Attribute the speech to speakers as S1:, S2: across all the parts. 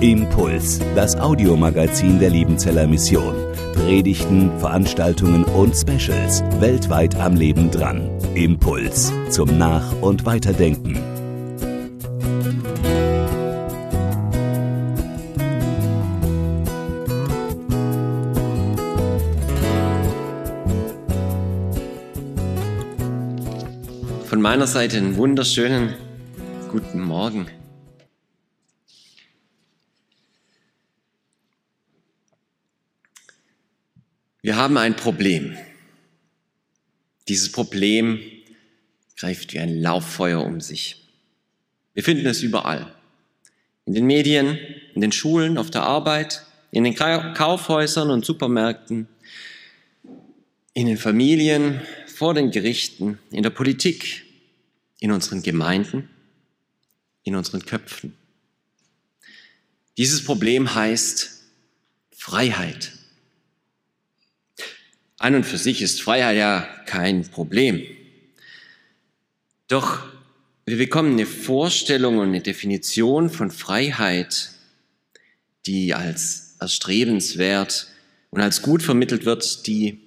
S1: Impuls, das Audiomagazin der Liebenzeller Mission. Predigten, Veranstaltungen und Specials weltweit am Leben dran. Impuls zum Nach- und Weiterdenken.
S2: Von meiner Seite einen wunderschönen guten Morgen. Wir haben ein Problem. Dieses Problem greift wie ein Lauffeuer um sich. Wir finden es überall. In den Medien, in den Schulen, auf der Arbeit, in den Kaufhäusern und Supermärkten, in den Familien, vor den Gerichten, in der Politik, in unseren Gemeinden, in unseren Köpfen. Dieses Problem heißt Freiheit. An und für sich ist Freiheit ja kein Problem. Doch wir bekommen eine Vorstellung und eine Definition von Freiheit, die als erstrebenswert und als gut vermittelt wird, die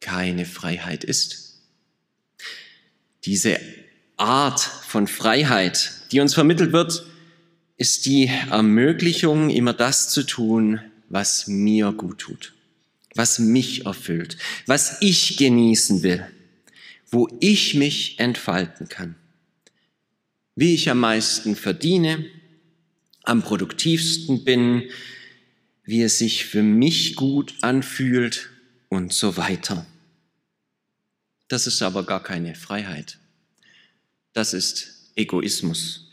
S2: keine Freiheit ist. Diese Art von Freiheit, die uns vermittelt wird, ist die Ermöglichung, immer das zu tun, was mir gut tut was mich erfüllt, was ich genießen will, wo ich mich entfalten kann, wie ich am meisten verdiene, am produktivsten bin, wie es sich für mich gut anfühlt und so weiter. Das ist aber gar keine Freiheit. Das ist Egoismus.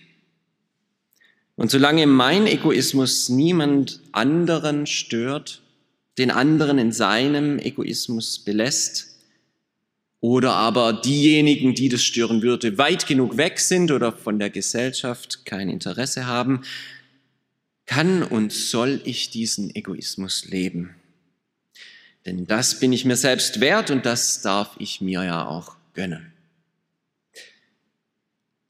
S2: Und solange mein Egoismus niemand anderen stört, den anderen in seinem Egoismus belässt oder aber diejenigen, die das stören würde, weit genug weg sind oder von der Gesellschaft kein Interesse haben, kann und soll ich diesen Egoismus leben. Denn das bin ich mir selbst wert und das darf ich mir ja auch gönnen.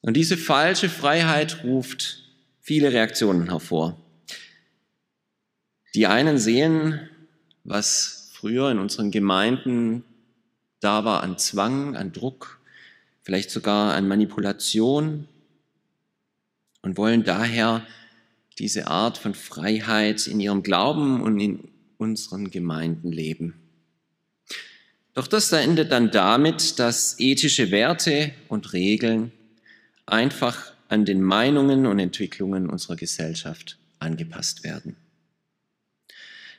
S2: Und diese falsche Freiheit ruft viele Reaktionen hervor. Die einen sehen was früher in unseren Gemeinden da war an Zwang, an Druck, vielleicht sogar an Manipulation und wollen daher diese Art von Freiheit in ihrem Glauben und in unseren Gemeinden leben. Doch das da endet dann damit, dass ethische Werte und Regeln einfach an den Meinungen und Entwicklungen unserer Gesellschaft angepasst werden.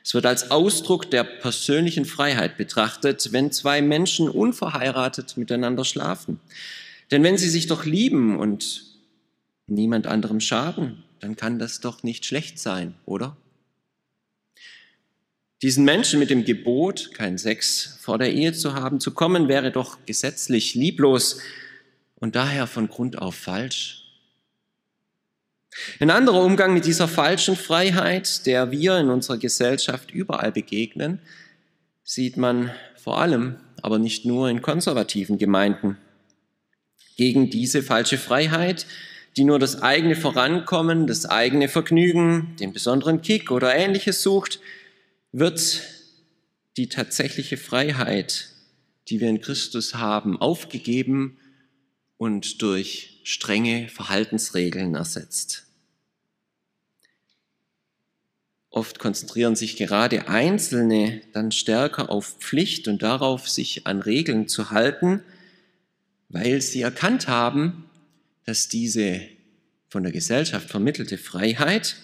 S2: Es wird als Ausdruck der persönlichen Freiheit betrachtet, wenn zwei Menschen unverheiratet miteinander schlafen. Denn wenn sie sich doch lieben und niemand anderem schaden, dann kann das doch nicht schlecht sein, oder? Diesen Menschen mit dem Gebot, keinen Sex vor der Ehe zu haben, zu kommen, wäre doch gesetzlich lieblos und daher von Grund auf falsch. Ein anderer Umgang mit dieser falschen Freiheit, der wir in unserer Gesellschaft überall begegnen, sieht man vor allem, aber nicht nur in konservativen Gemeinden. Gegen diese falsche Freiheit, die nur das eigene Vorankommen, das eigene Vergnügen, den besonderen Kick oder ähnliches sucht, wird die tatsächliche Freiheit, die wir in Christus haben, aufgegeben und durch strenge Verhaltensregeln ersetzt. Oft konzentrieren sich gerade Einzelne dann stärker auf Pflicht und darauf, sich an Regeln zu halten, weil sie erkannt haben, dass diese von der Gesellschaft vermittelte Freiheit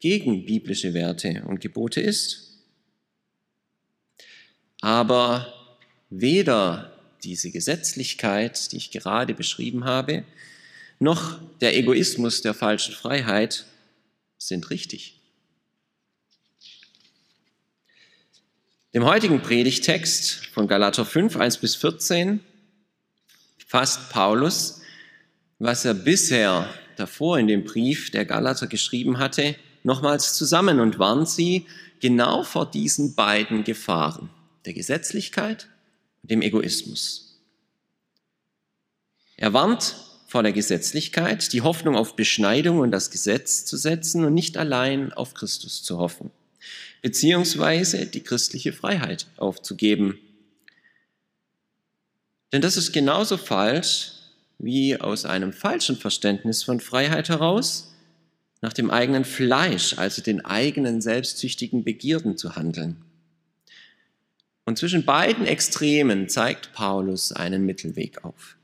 S2: gegen biblische Werte und Gebote ist. Aber weder diese Gesetzlichkeit, die ich gerade beschrieben habe, noch der Egoismus der falschen Freiheit sind richtig. Dem heutigen Predigtext von Galater 5, 1 bis 14 fasst Paulus, was er bisher davor in dem Brief der Galater geschrieben hatte, nochmals zusammen und warnt sie genau vor diesen beiden Gefahren, der Gesetzlichkeit dem Egoismus. Er warnt vor der Gesetzlichkeit, die Hoffnung auf Beschneidung und das Gesetz zu setzen und nicht allein auf Christus zu hoffen, beziehungsweise die christliche Freiheit aufzugeben. Denn das ist genauso falsch wie aus einem falschen Verständnis von Freiheit heraus, nach dem eigenen Fleisch, also den eigenen selbstsüchtigen Begierden zu handeln. Und zwischen beiden Extremen zeigt Paulus einen Mittelweg auf.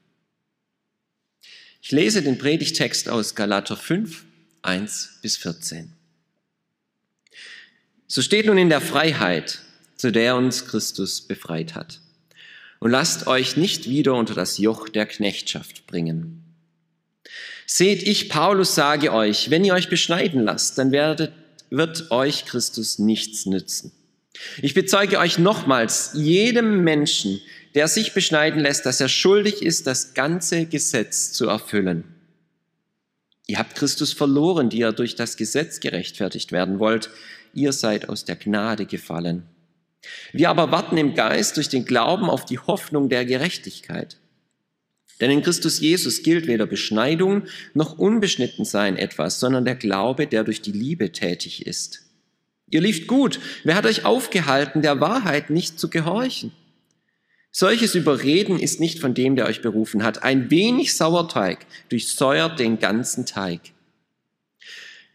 S2: Ich lese den Predigtext aus Galater 5, 1 bis 14. So steht nun in der Freiheit, zu der uns Christus befreit hat. Und lasst euch nicht wieder unter das Joch der Knechtschaft bringen. Seht, ich, Paulus, sage euch, wenn ihr euch beschneiden lasst, dann werdet, wird euch Christus nichts nützen. Ich bezeuge euch nochmals, jedem Menschen, der sich beschneiden lässt, dass er schuldig ist, das ganze Gesetz zu erfüllen. Ihr habt Christus verloren, die ihr durch das Gesetz gerechtfertigt werden wollt. Ihr seid aus der Gnade gefallen. Wir aber warten im Geist durch den Glauben auf die Hoffnung der Gerechtigkeit. Denn in Christus Jesus gilt weder Beschneidung noch Unbeschnittensein etwas, sondern der Glaube, der durch die Liebe tätig ist. Ihr lieft gut. Wer hat euch aufgehalten, der Wahrheit nicht zu gehorchen? Solches Überreden ist nicht von dem, der euch berufen hat. Ein wenig Sauerteig durchsäuert den ganzen Teig.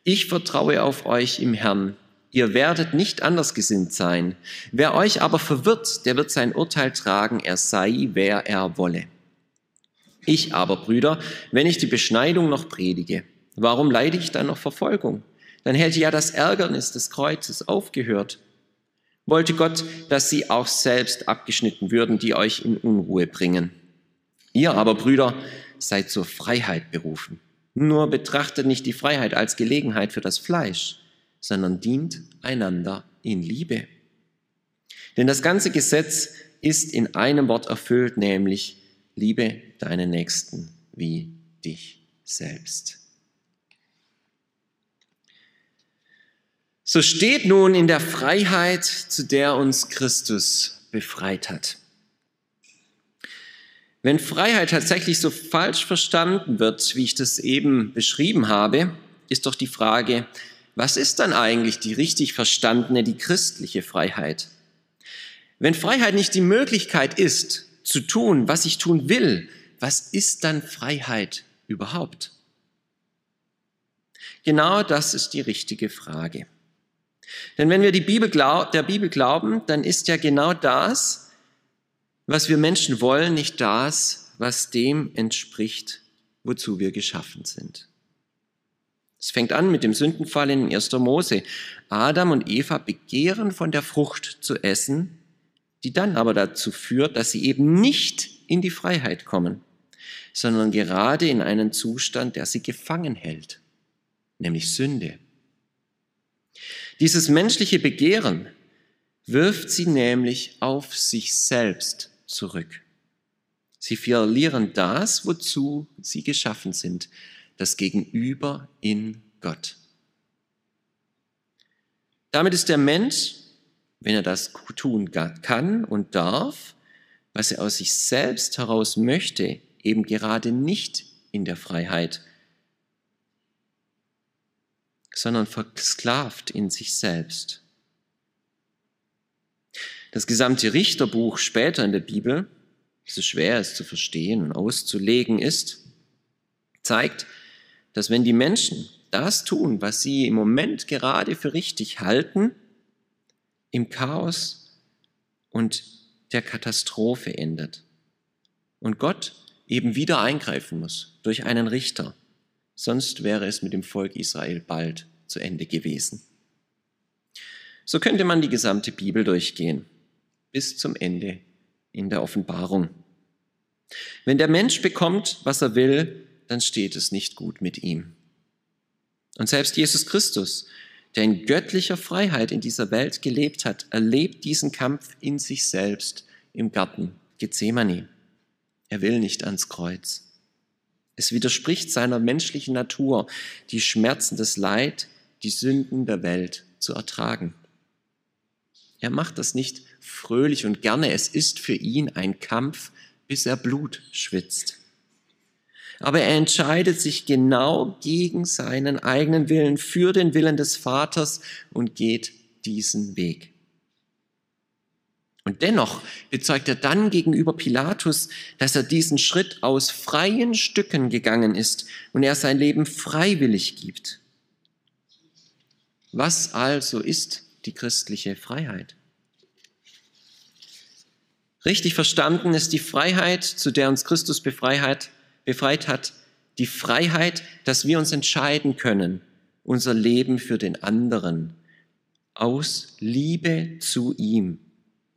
S2: Ich vertraue auf euch im Herrn. Ihr werdet nicht anders gesinnt sein. Wer euch aber verwirrt, der wird sein Urteil tragen, er sei, wer er wolle. Ich aber, Brüder, wenn ich die Beschneidung noch predige, warum leide ich dann noch Verfolgung? Dann hätte ja das Ärgernis des Kreuzes aufgehört. Wollte Gott, dass sie auch selbst abgeschnitten würden, die euch in Unruhe bringen. Ihr aber, Brüder, seid zur Freiheit berufen. Nur betrachtet nicht die Freiheit als Gelegenheit für das Fleisch, sondern dient einander in Liebe. Denn das ganze Gesetz ist in einem Wort erfüllt, nämlich liebe deinen Nächsten wie dich selbst. So steht nun in der Freiheit, zu der uns Christus befreit hat. Wenn Freiheit tatsächlich so falsch verstanden wird, wie ich das eben beschrieben habe, ist doch die Frage, was ist dann eigentlich die richtig verstandene, die christliche Freiheit? Wenn Freiheit nicht die Möglichkeit ist, zu tun, was ich tun will, was ist dann Freiheit überhaupt? Genau das ist die richtige Frage. Denn wenn wir Bibel glaub, der Bibel glauben, dann ist ja genau das, was wir Menschen wollen, nicht das, was dem entspricht, wozu wir geschaffen sind. Es fängt an mit dem Sündenfall in 1. Mose. Adam und Eva begehren von der Frucht zu essen, die dann aber dazu führt, dass sie eben nicht in die Freiheit kommen, sondern gerade in einen Zustand, der sie gefangen hält, nämlich Sünde. Dieses menschliche Begehren wirft sie nämlich auf sich selbst zurück. Sie verlieren das, wozu sie geschaffen sind, das Gegenüber in Gott. Damit ist der Mensch, wenn er das tun kann und darf, was er aus sich selbst heraus möchte, eben gerade nicht in der Freiheit, sondern versklavt in sich selbst. Das gesamte Richterbuch später in der Bibel, so schwer es zu verstehen und auszulegen ist, zeigt, dass wenn die Menschen das tun, was sie im Moment gerade für richtig halten, im Chaos und der Katastrophe endet. Und Gott eben wieder eingreifen muss durch einen Richter, sonst wäre es mit dem Volk Israel bald zu Ende gewesen. So könnte man die gesamte Bibel durchgehen, bis zum Ende in der Offenbarung. Wenn der Mensch bekommt, was er will, dann steht es nicht gut mit ihm. Und selbst Jesus Christus, der in göttlicher Freiheit in dieser Welt gelebt hat, erlebt diesen Kampf in sich selbst im Garten Gethsemane. Er will nicht ans Kreuz. Es widerspricht seiner menschlichen Natur, die Schmerzen des Leid, die Sünden der Welt zu ertragen. Er macht das nicht fröhlich und gerne, es ist für ihn ein Kampf, bis er Blut schwitzt. aber er entscheidet sich genau gegen seinen eigenen Willen, für den Willen des Vaters und geht diesen Weg. Und dennoch bezeugt er dann gegenüber Pilatus, dass er diesen Schritt aus freien Stücken gegangen ist und er sein Leben freiwillig gibt. Was also ist die christliche Freiheit? Richtig verstanden ist die Freiheit, zu der uns Christus befreit, hat, die Freiheit, dass wir uns entscheiden können, unser Leben für den anderen aus Liebe zu ihm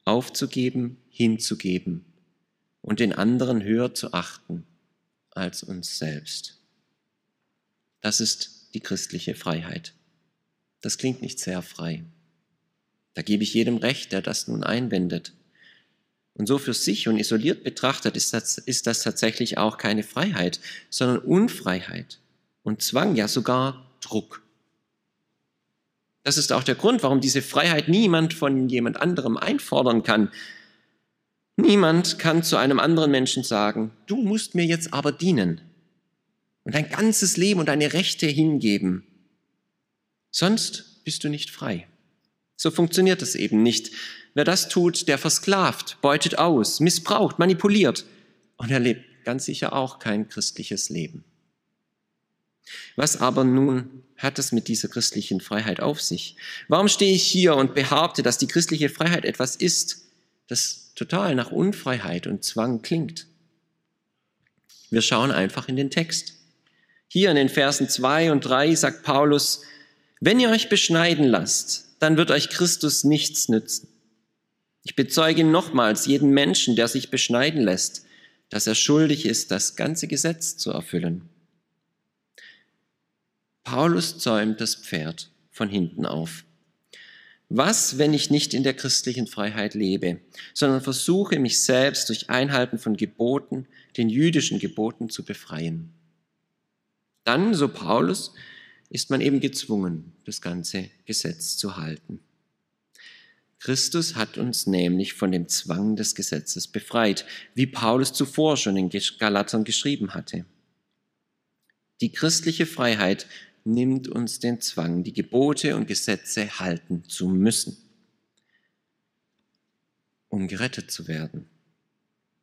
S2: aufzugeben, hinzugeben und den anderen höher zu achten als uns selbst. Das ist die christliche Freiheit. Das klingt nicht sehr frei. Da gebe ich jedem recht, der das nun einwendet. Und so für sich und isoliert betrachtet ist das, ist das tatsächlich auch keine Freiheit, sondern Unfreiheit und Zwang, ja sogar Druck. Das ist auch der Grund, warum diese Freiheit niemand von jemand anderem einfordern kann. Niemand kann zu einem anderen Menschen sagen, du musst mir jetzt aber dienen und dein ganzes Leben und deine Rechte hingeben. Sonst bist du nicht frei. So funktioniert es eben nicht. Wer das tut, der versklavt, beutet aus, missbraucht, manipuliert und er lebt ganz sicher auch kein christliches Leben. Was aber nun hat es mit dieser christlichen Freiheit auf sich? Warum stehe ich hier und behaupte, dass die christliche Freiheit etwas ist, das total nach Unfreiheit und Zwang klingt? Wir schauen einfach in den Text. Hier in den Versen zwei und drei sagt Paulus, wenn ihr euch beschneiden lasst, dann wird euch Christus nichts nützen. Ich bezeuge nochmals jeden Menschen, der sich beschneiden lässt, dass er schuldig ist, das ganze Gesetz zu erfüllen. Paulus zäumt das Pferd von hinten auf. Was, wenn ich nicht in der christlichen Freiheit lebe, sondern versuche, mich selbst durch Einhalten von Geboten, den jüdischen Geboten zu befreien? Dann, so Paulus, ist man eben gezwungen, das ganze Gesetz zu halten. Christus hat uns nämlich von dem Zwang des Gesetzes befreit, wie Paulus zuvor schon in Galatern geschrieben hatte. Die christliche Freiheit nimmt uns den Zwang, die Gebote und Gesetze halten zu müssen, um gerettet zu werden.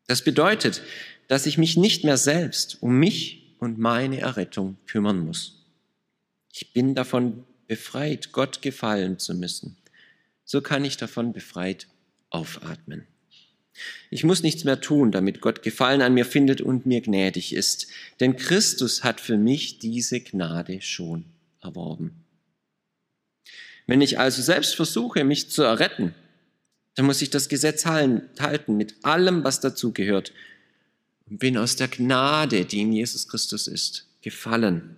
S2: Das bedeutet, dass ich mich nicht mehr selbst um mich und meine Errettung kümmern muss. Ich bin davon befreit, Gott gefallen zu müssen so kann ich davon befreit aufatmen. Ich muss nichts mehr tun, damit Gott Gefallen an mir findet und mir gnädig ist, denn Christus hat für mich diese Gnade schon erworben. Wenn ich also selbst versuche, mich zu erretten, dann muss ich das Gesetz halten mit allem, was dazugehört und bin aus der Gnade, die in Jesus Christus ist, gefallen.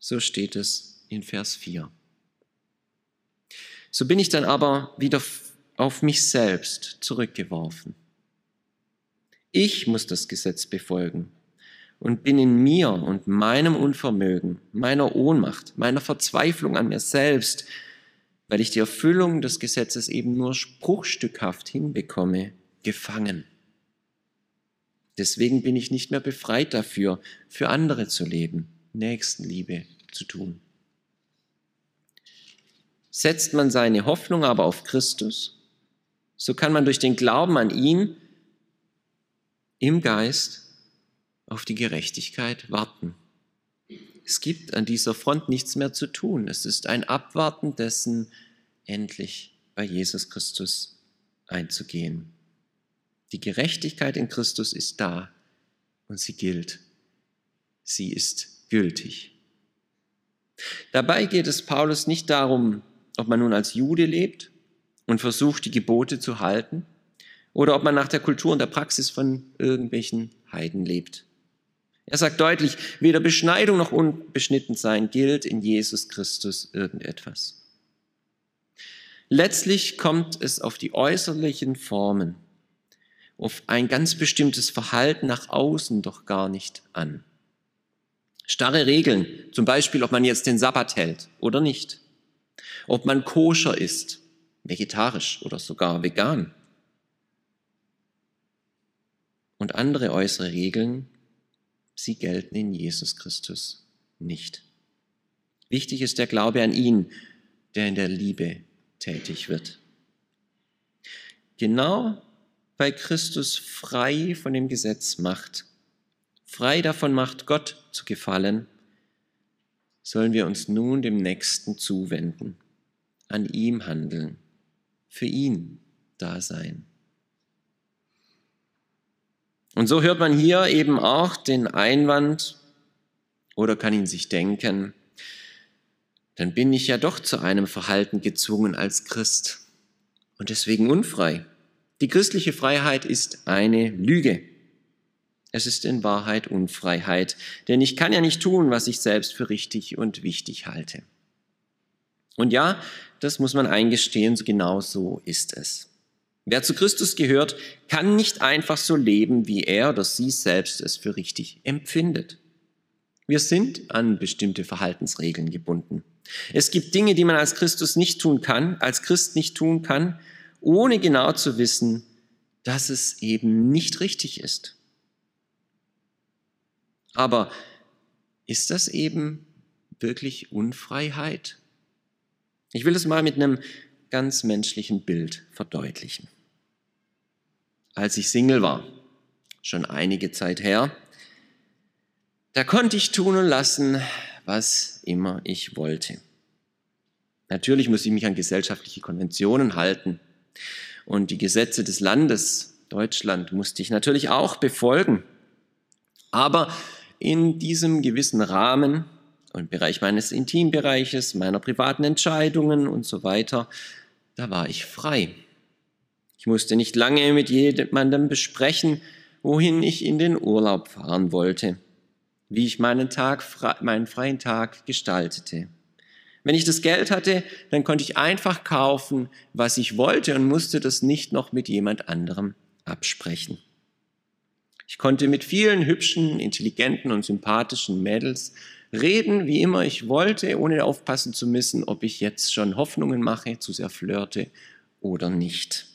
S2: So steht es in Vers 4. So bin ich dann aber wieder auf mich selbst zurückgeworfen. Ich muss das Gesetz befolgen und bin in mir und meinem Unvermögen, meiner Ohnmacht, meiner Verzweiflung an mir selbst, weil ich die Erfüllung des Gesetzes eben nur spruchstückhaft hinbekomme, gefangen. Deswegen bin ich nicht mehr befreit dafür, für andere zu leben, Nächstenliebe zu tun. Setzt man seine Hoffnung aber auf Christus, so kann man durch den Glauben an ihn im Geist auf die Gerechtigkeit warten. Es gibt an dieser Front nichts mehr zu tun. Es ist ein Abwarten dessen, endlich bei Jesus Christus einzugehen. Die Gerechtigkeit in Christus ist da und sie gilt. Sie ist gültig. Dabei geht es Paulus nicht darum, ob man nun als Jude lebt und versucht, die Gebote zu halten, oder ob man nach der Kultur und der Praxis von irgendwelchen Heiden lebt. Er sagt deutlich, weder Beschneidung noch Unbeschnittensein gilt in Jesus Christus irgendetwas. Letztlich kommt es auf die äußerlichen Formen, auf ein ganz bestimmtes Verhalten nach außen doch gar nicht an. Starre Regeln, zum Beispiel, ob man jetzt den Sabbat hält oder nicht ob man koscher ist, vegetarisch oder sogar vegan. Und andere äußere Regeln sie gelten in Jesus Christus nicht. Wichtig ist der Glaube an ihn, der in der Liebe tätig wird. Genau weil Christus frei von dem Gesetz macht, frei davon macht, Gott zu gefallen, sollen wir uns nun dem Nächsten zuwenden, an ihm handeln, für ihn da sein. Und so hört man hier eben auch den Einwand oder kann ihn sich denken, dann bin ich ja doch zu einem Verhalten gezwungen als Christ und deswegen unfrei. Die christliche Freiheit ist eine Lüge. Es ist in Wahrheit Unfreiheit, denn ich kann ja nicht tun, was ich selbst für richtig und wichtig halte. Und ja, das muss man eingestehen, genau so ist es. Wer zu Christus gehört, kann nicht einfach so leben, wie er oder sie selbst es für richtig empfindet. Wir sind an bestimmte Verhaltensregeln gebunden. Es gibt Dinge, die man als Christus nicht tun kann, als Christ nicht tun kann, ohne genau zu wissen, dass es eben nicht richtig ist. Aber ist das eben wirklich Unfreiheit? Ich will es mal mit einem ganz menschlichen Bild verdeutlichen. Als ich Single war, schon einige Zeit her, da konnte ich tun und lassen, was immer ich wollte. Natürlich muss ich mich an gesellschaftliche Konventionen halten. Und die Gesetze des Landes Deutschland musste ich natürlich auch befolgen. Aber in diesem gewissen Rahmen und Bereich meines Intimbereiches, meiner privaten Entscheidungen und so weiter, da war ich frei. Ich musste nicht lange mit jemandem besprechen, wohin ich in den Urlaub fahren wollte, wie ich meinen Tag, meinen freien Tag gestaltete. Wenn ich das Geld hatte, dann konnte ich einfach kaufen, was ich wollte und musste das nicht noch mit jemand anderem absprechen. Ich konnte mit vielen hübschen, intelligenten und sympathischen Mädels reden, wie immer ich wollte, ohne aufpassen zu müssen, ob ich jetzt schon Hoffnungen mache, zu sehr flirte oder nicht.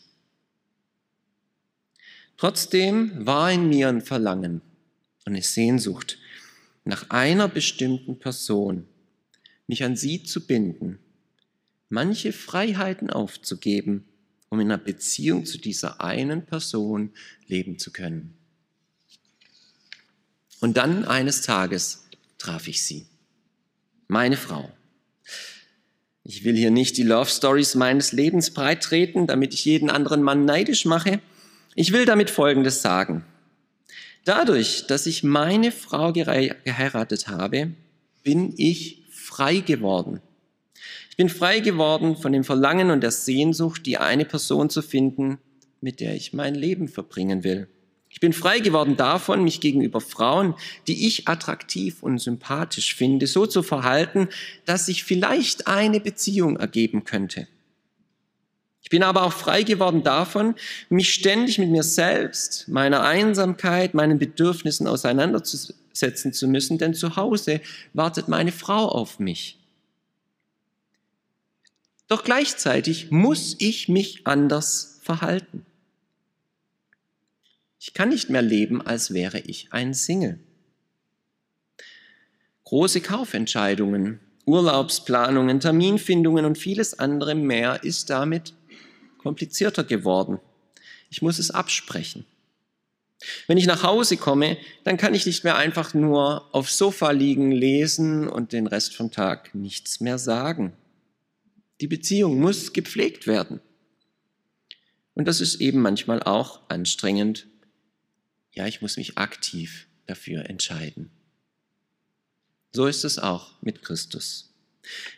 S2: Trotzdem war in mir ein Verlangen und eine Sehnsucht nach einer bestimmten Person, mich an sie zu binden, manche Freiheiten aufzugeben, um in einer Beziehung zu dieser einen Person leben zu können. Und dann eines Tages traf ich sie, meine Frau. Ich will hier nicht die Love Stories meines Lebens breittreten, damit ich jeden anderen Mann neidisch mache. Ich will damit Folgendes sagen. Dadurch, dass ich meine Frau geheiratet habe, bin ich frei geworden. Ich bin frei geworden von dem Verlangen und der Sehnsucht, die eine Person zu finden, mit der ich mein Leben verbringen will. Ich bin frei geworden davon, mich gegenüber Frauen, die ich attraktiv und sympathisch finde, so zu verhalten, dass sich vielleicht eine Beziehung ergeben könnte. Ich bin aber auch frei geworden davon, mich ständig mit mir selbst, meiner Einsamkeit, meinen Bedürfnissen auseinanderzusetzen setzen zu müssen, denn zu Hause wartet meine Frau auf mich. Doch gleichzeitig muss ich mich anders verhalten. Ich kann nicht mehr leben, als wäre ich ein Single. Große Kaufentscheidungen, Urlaubsplanungen, Terminfindungen und vieles andere mehr ist damit komplizierter geworden. Ich muss es absprechen. Wenn ich nach Hause komme, dann kann ich nicht mehr einfach nur aufs Sofa liegen, lesen und den Rest vom Tag nichts mehr sagen. Die Beziehung muss gepflegt werden. Und das ist eben manchmal auch anstrengend. Ja, ich muss mich aktiv dafür entscheiden. So ist es auch mit Christus.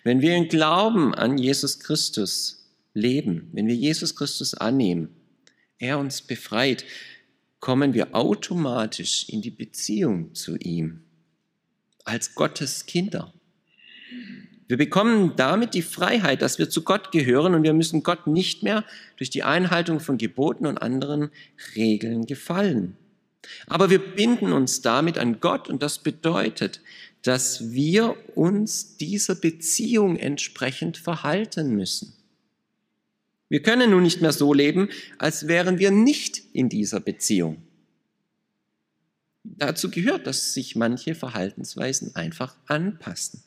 S2: Wenn wir im Glauben an Jesus Christus leben, wenn wir Jesus Christus annehmen, er uns befreit, kommen wir automatisch in die Beziehung zu ihm als Gottes Kinder. Wir bekommen damit die Freiheit, dass wir zu Gott gehören und wir müssen Gott nicht mehr durch die Einhaltung von Geboten und anderen Regeln gefallen. Aber wir binden uns damit an Gott und das bedeutet, dass wir uns dieser Beziehung entsprechend verhalten müssen. Wir können nun nicht mehr so leben, als wären wir nicht in dieser Beziehung. dazu gehört, dass sich manche Verhaltensweisen einfach anpassen.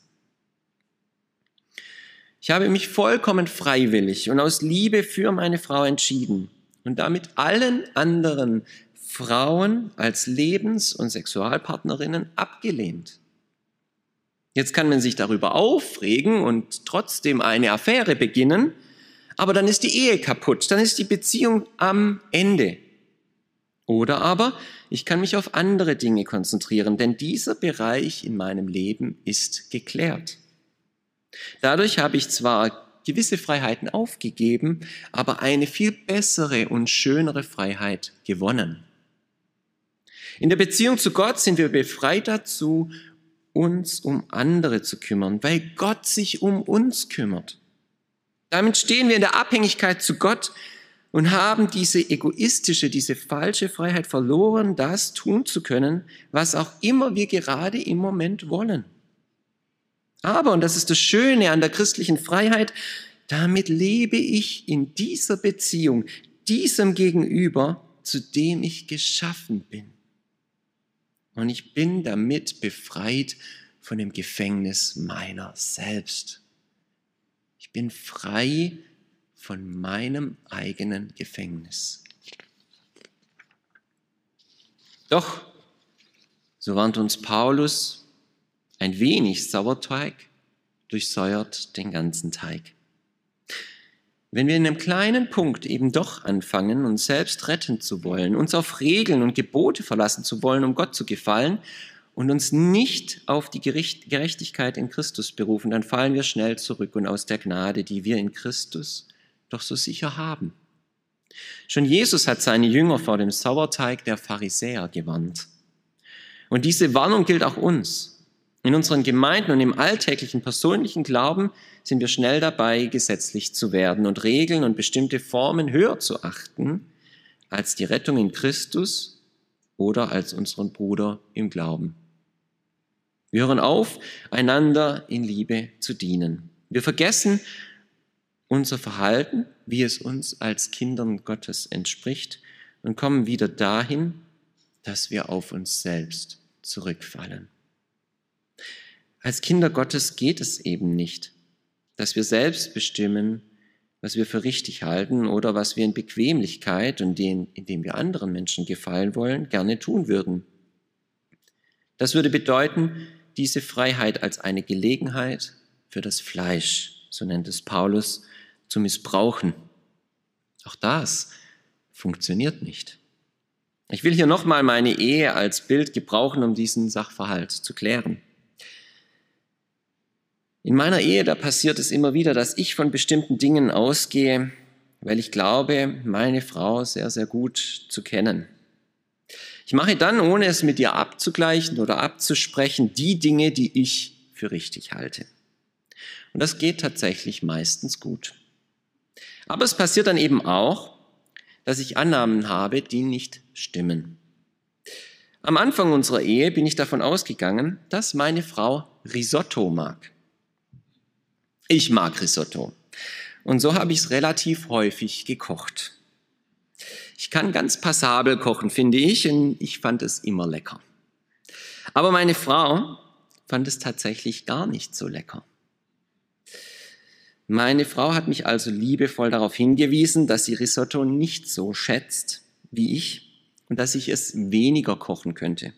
S2: Ich habe mich vollkommen freiwillig und aus Liebe für meine Frau entschieden und damit allen anderen Frauen als Lebens- und Sexualpartnerinnen abgelehnt. Jetzt kann man sich darüber aufregen und trotzdem eine Affäre beginnen, aber dann ist die Ehe kaputt, dann ist die Beziehung am Ende. Oder aber ich kann mich auf andere Dinge konzentrieren, denn dieser Bereich in meinem Leben ist geklärt. Dadurch habe ich zwar gewisse Freiheiten aufgegeben, aber eine viel bessere und schönere Freiheit gewonnen. In der Beziehung zu Gott sind wir befreit dazu, uns um andere zu kümmern, weil Gott sich um uns kümmert. Damit stehen wir in der Abhängigkeit zu Gott und haben diese egoistische, diese falsche Freiheit verloren, das tun zu können, was auch immer wir gerade im Moment wollen. Aber, und das ist das Schöne an der christlichen Freiheit, damit lebe ich in dieser Beziehung, diesem Gegenüber, zu dem ich geschaffen bin. Und ich bin damit befreit von dem Gefängnis meiner selbst. Ich bin frei von meinem eigenen Gefängnis. Doch, so warnt uns Paulus, ein wenig Sauerteig durchsäuert den ganzen Teig. Wenn wir in einem kleinen Punkt eben doch anfangen, uns selbst retten zu wollen, uns auf Regeln und Gebote verlassen zu wollen, um Gott zu gefallen und uns nicht auf die Gerechtigkeit in Christus berufen, dann fallen wir schnell zurück und aus der Gnade, die wir in Christus doch so sicher haben. Schon Jesus hat seine Jünger vor dem Sauerteig der Pharisäer gewarnt. Und diese Warnung gilt auch uns. In unseren Gemeinden und im alltäglichen persönlichen Glauben sind wir schnell dabei, gesetzlich zu werden und Regeln und bestimmte Formen höher zu achten als die Rettung in Christus oder als unseren Bruder im Glauben. Wir hören auf, einander in Liebe zu dienen. Wir vergessen unser Verhalten, wie es uns als Kindern Gottes entspricht, und kommen wieder dahin, dass wir auf uns selbst zurückfallen. Als Kinder Gottes geht es eben nicht, dass wir selbst bestimmen, was wir für richtig halten oder was wir in Bequemlichkeit und den, indem wir anderen Menschen gefallen wollen, gerne tun würden. Das würde bedeuten, diese Freiheit als eine Gelegenheit für das Fleisch, so nennt es Paulus, zu missbrauchen. Auch das funktioniert nicht. Ich will hier nochmal meine Ehe als Bild gebrauchen, um diesen Sachverhalt zu klären. In meiner Ehe, da passiert es immer wieder, dass ich von bestimmten Dingen ausgehe, weil ich glaube, meine Frau sehr, sehr gut zu kennen. Ich mache dann, ohne es mit ihr abzugleichen oder abzusprechen, die Dinge, die ich für richtig halte. Und das geht tatsächlich meistens gut. Aber es passiert dann eben auch, dass ich Annahmen habe, die nicht stimmen. Am Anfang unserer Ehe bin ich davon ausgegangen, dass meine Frau Risotto mag. Ich mag Risotto. Und so habe ich es relativ häufig gekocht. Ich kann ganz passabel kochen, finde ich, und ich fand es immer lecker. Aber meine Frau fand es tatsächlich gar nicht so lecker. Meine Frau hat mich also liebevoll darauf hingewiesen, dass sie Risotto nicht so schätzt wie ich und dass ich es weniger kochen könnte.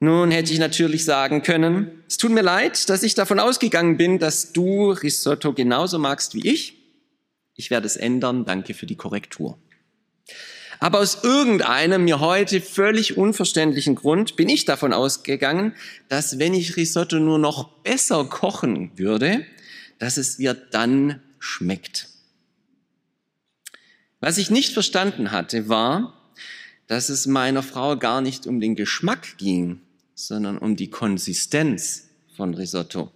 S2: Nun hätte ich natürlich sagen können, es tut mir leid, dass ich davon ausgegangen bin, dass du Risotto genauso magst wie ich. Ich werde es ändern, danke für die Korrektur. Aber aus irgendeinem mir heute völlig unverständlichen Grund bin ich davon ausgegangen, dass wenn ich Risotto nur noch besser kochen würde, dass es ihr dann schmeckt. Was ich nicht verstanden hatte, war, dass es meiner Frau gar nicht um den Geschmack ging, sondern um die Konsistenz von Risotto.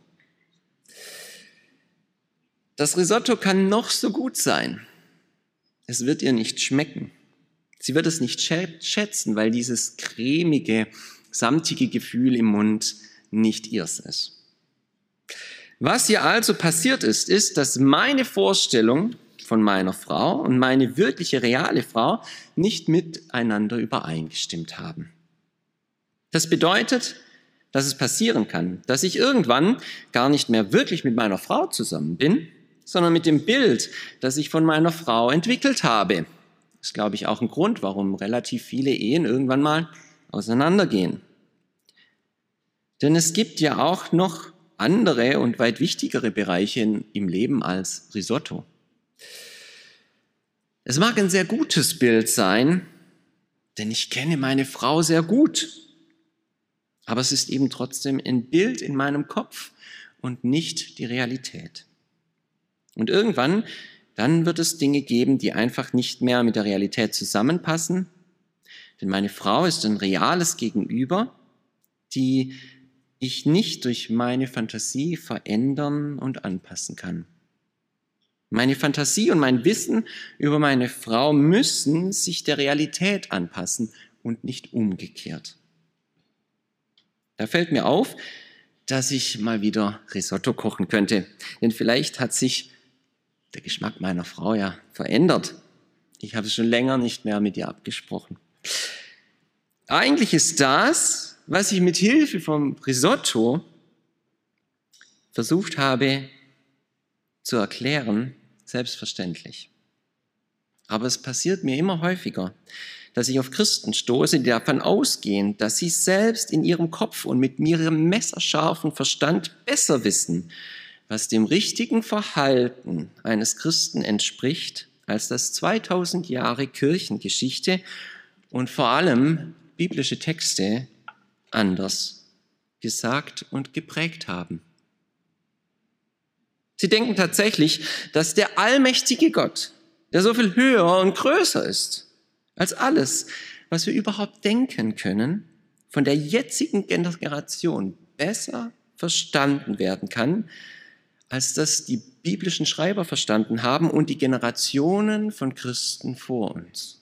S2: Das Risotto kann noch so gut sein. Es wird ihr nicht schmecken. Sie wird es nicht schätzen, weil dieses cremige, samtige Gefühl im Mund nicht ihrs ist. Was hier also passiert ist, ist, dass meine Vorstellung von meiner Frau und meine wirkliche reale Frau nicht miteinander übereingestimmt haben. Das bedeutet, dass es passieren kann, dass ich irgendwann gar nicht mehr wirklich mit meiner Frau zusammen bin, sondern mit dem Bild, das ich von meiner Frau entwickelt habe. Das ist, glaube ich, auch ein Grund, warum relativ viele Ehen irgendwann mal auseinandergehen. Denn es gibt ja auch noch andere und weit wichtigere Bereiche im Leben als Risotto. Es mag ein sehr gutes Bild sein, denn ich kenne meine Frau sehr gut. Aber es ist eben trotzdem ein Bild in meinem Kopf und nicht die Realität. Und irgendwann, dann wird es Dinge geben, die einfach nicht mehr mit der Realität zusammenpassen. Denn meine Frau ist ein reales Gegenüber, die ich nicht durch meine Fantasie verändern und anpassen kann. Meine Fantasie und mein Wissen über meine Frau müssen sich der Realität anpassen und nicht umgekehrt. Da fällt mir auf, dass ich mal wieder Risotto kochen könnte. Denn vielleicht hat sich der Geschmack meiner Frau ja verändert. Ich habe es schon länger nicht mehr mit ihr abgesprochen. Eigentlich ist das, was ich mit Hilfe vom Risotto versucht habe zu erklären, selbstverständlich. Aber es passiert mir immer häufiger, dass ich auf Christen stoße, die davon ausgehen, dass sie selbst in ihrem Kopf und mit ihrem messerscharfen Verstand besser wissen, was dem richtigen Verhalten eines Christen entspricht, als das 2000 Jahre Kirchengeschichte und vor allem biblische Texte anders gesagt und geprägt haben. Sie denken tatsächlich, dass der allmächtige Gott, der so viel höher und größer ist als alles, was wir überhaupt denken können, von der jetzigen Generation besser verstanden werden kann, als das die biblischen Schreiber verstanden haben und die Generationen von Christen vor uns.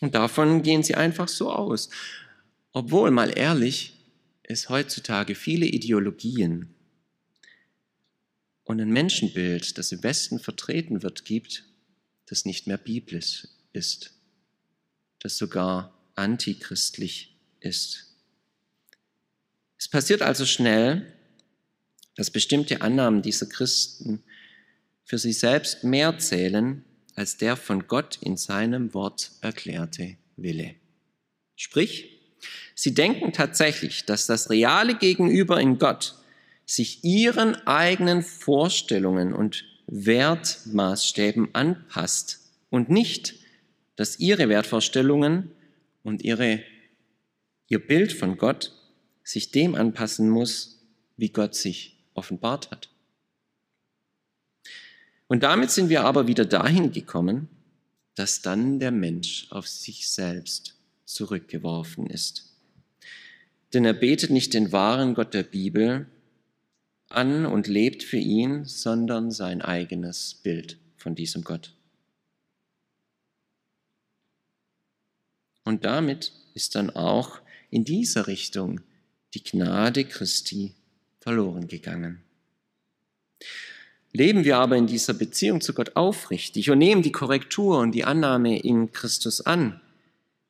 S2: Und davon gehen sie einfach so aus. Obwohl, mal ehrlich, es heutzutage viele Ideologien und ein Menschenbild, das im Westen vertreten wird, gibt, das nicht mehr biblisch ist, das sogar antichristlich ist. Es passiert also schnell, dass bestimmte Annahmen dieser Christen für sie selbst mehr zählen als der von Gott in seinem Wort erklärte Wille. Sprich, sie denken tatsächlich, dass das reale Gegenüber in Gott sich ihren eigenen Vorstellungen und Wertmaßstäben anpasst und nicht, dass ihre Wertvorstellungen und ihre, ihr Bild von Gott sich dem anpassen muss, wie Gott sich offenbart hat. Und damit sind wir aber wieder dahin gekommen, dass dann der Mensch auf sich selbst zurückgeworfen ist. Denn er betet nicht den wahren Gott der Bibel, an und lebt für ihn, sondern sein eigenes Bild von diesem Gott. Und damit ist dann auch in dieser Richtung die Gnade Christi verloren gegangen. Leben wir aber in dieser Beziehung zu Gott aufrichtig und nehmen die Korrektur und die Annahme in Christus an,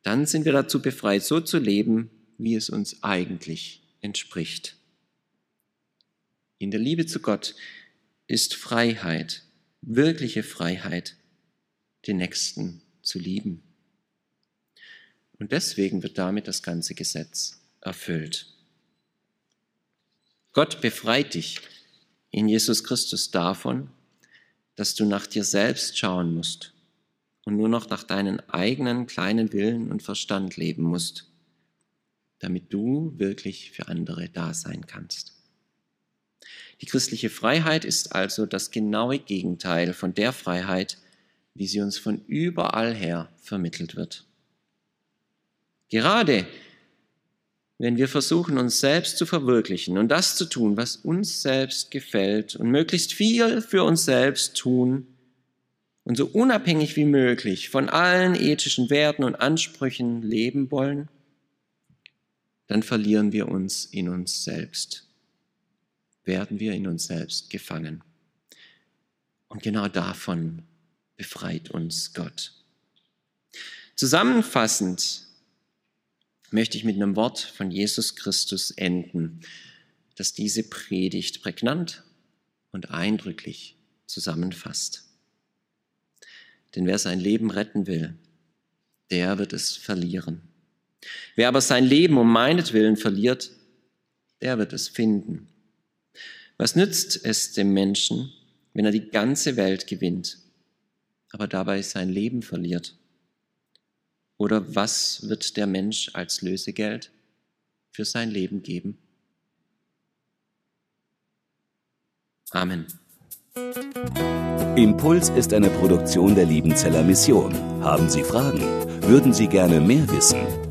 S2: dann sind wir dazu befreit, so zu leben, wie es uns eigentlich entspricht. In der Liebe zu Gott ist Freiheit, wirkliche Freiheit, den Nächsten zu lieben. Und deswegen wird damit das ganze Gesetz erfüllt. Gott befreit dich in Jesus Christus davon, dass du nach dir selbst schauen musst und nur noch nach deinen eigenen kleinen Willen und Verstand leben musst, damit du wirklich für andere da sein kannst. Die christliche Freiheit ist also das genaue Gegenteil von der Freiheit, wie sie uns von überall her vermittelt wird. Gerade wenn wir versuchen, uns selbst zu verwirklichen und das zu tun, was uns selbst gefällt und möglichst viel für uns selbst tun und so unabhängig wie möglich von allen ethischen Werten und Ansprüchen leben wollen, dann verlieren wir uns in uns selbst werden wir in uns selbst gefangen. Und genau davon befreit uns Gott. Zusammenfassend möchte ich mit einem Wort von Jesus Christus enden, das diese Predigt prägnant und eindrücklich zusammenfasst. Denn wer sein Leben retten will, der wird es verlieren. Wer aber sein Leben um meinetwillen verliert, der wird es finden. Was nützt es dem Menschen, wenn er die ganze Welt gewinnt, aber dabei sein Leben verliert? Oder was wird der Mensch als Lösegeld für sein Leben geben? Amen.
S1: Impuls ist eine Produktion der Liebenzeller Mission. Haben Sie Fragen? Würden Sie gerne mehr wissen?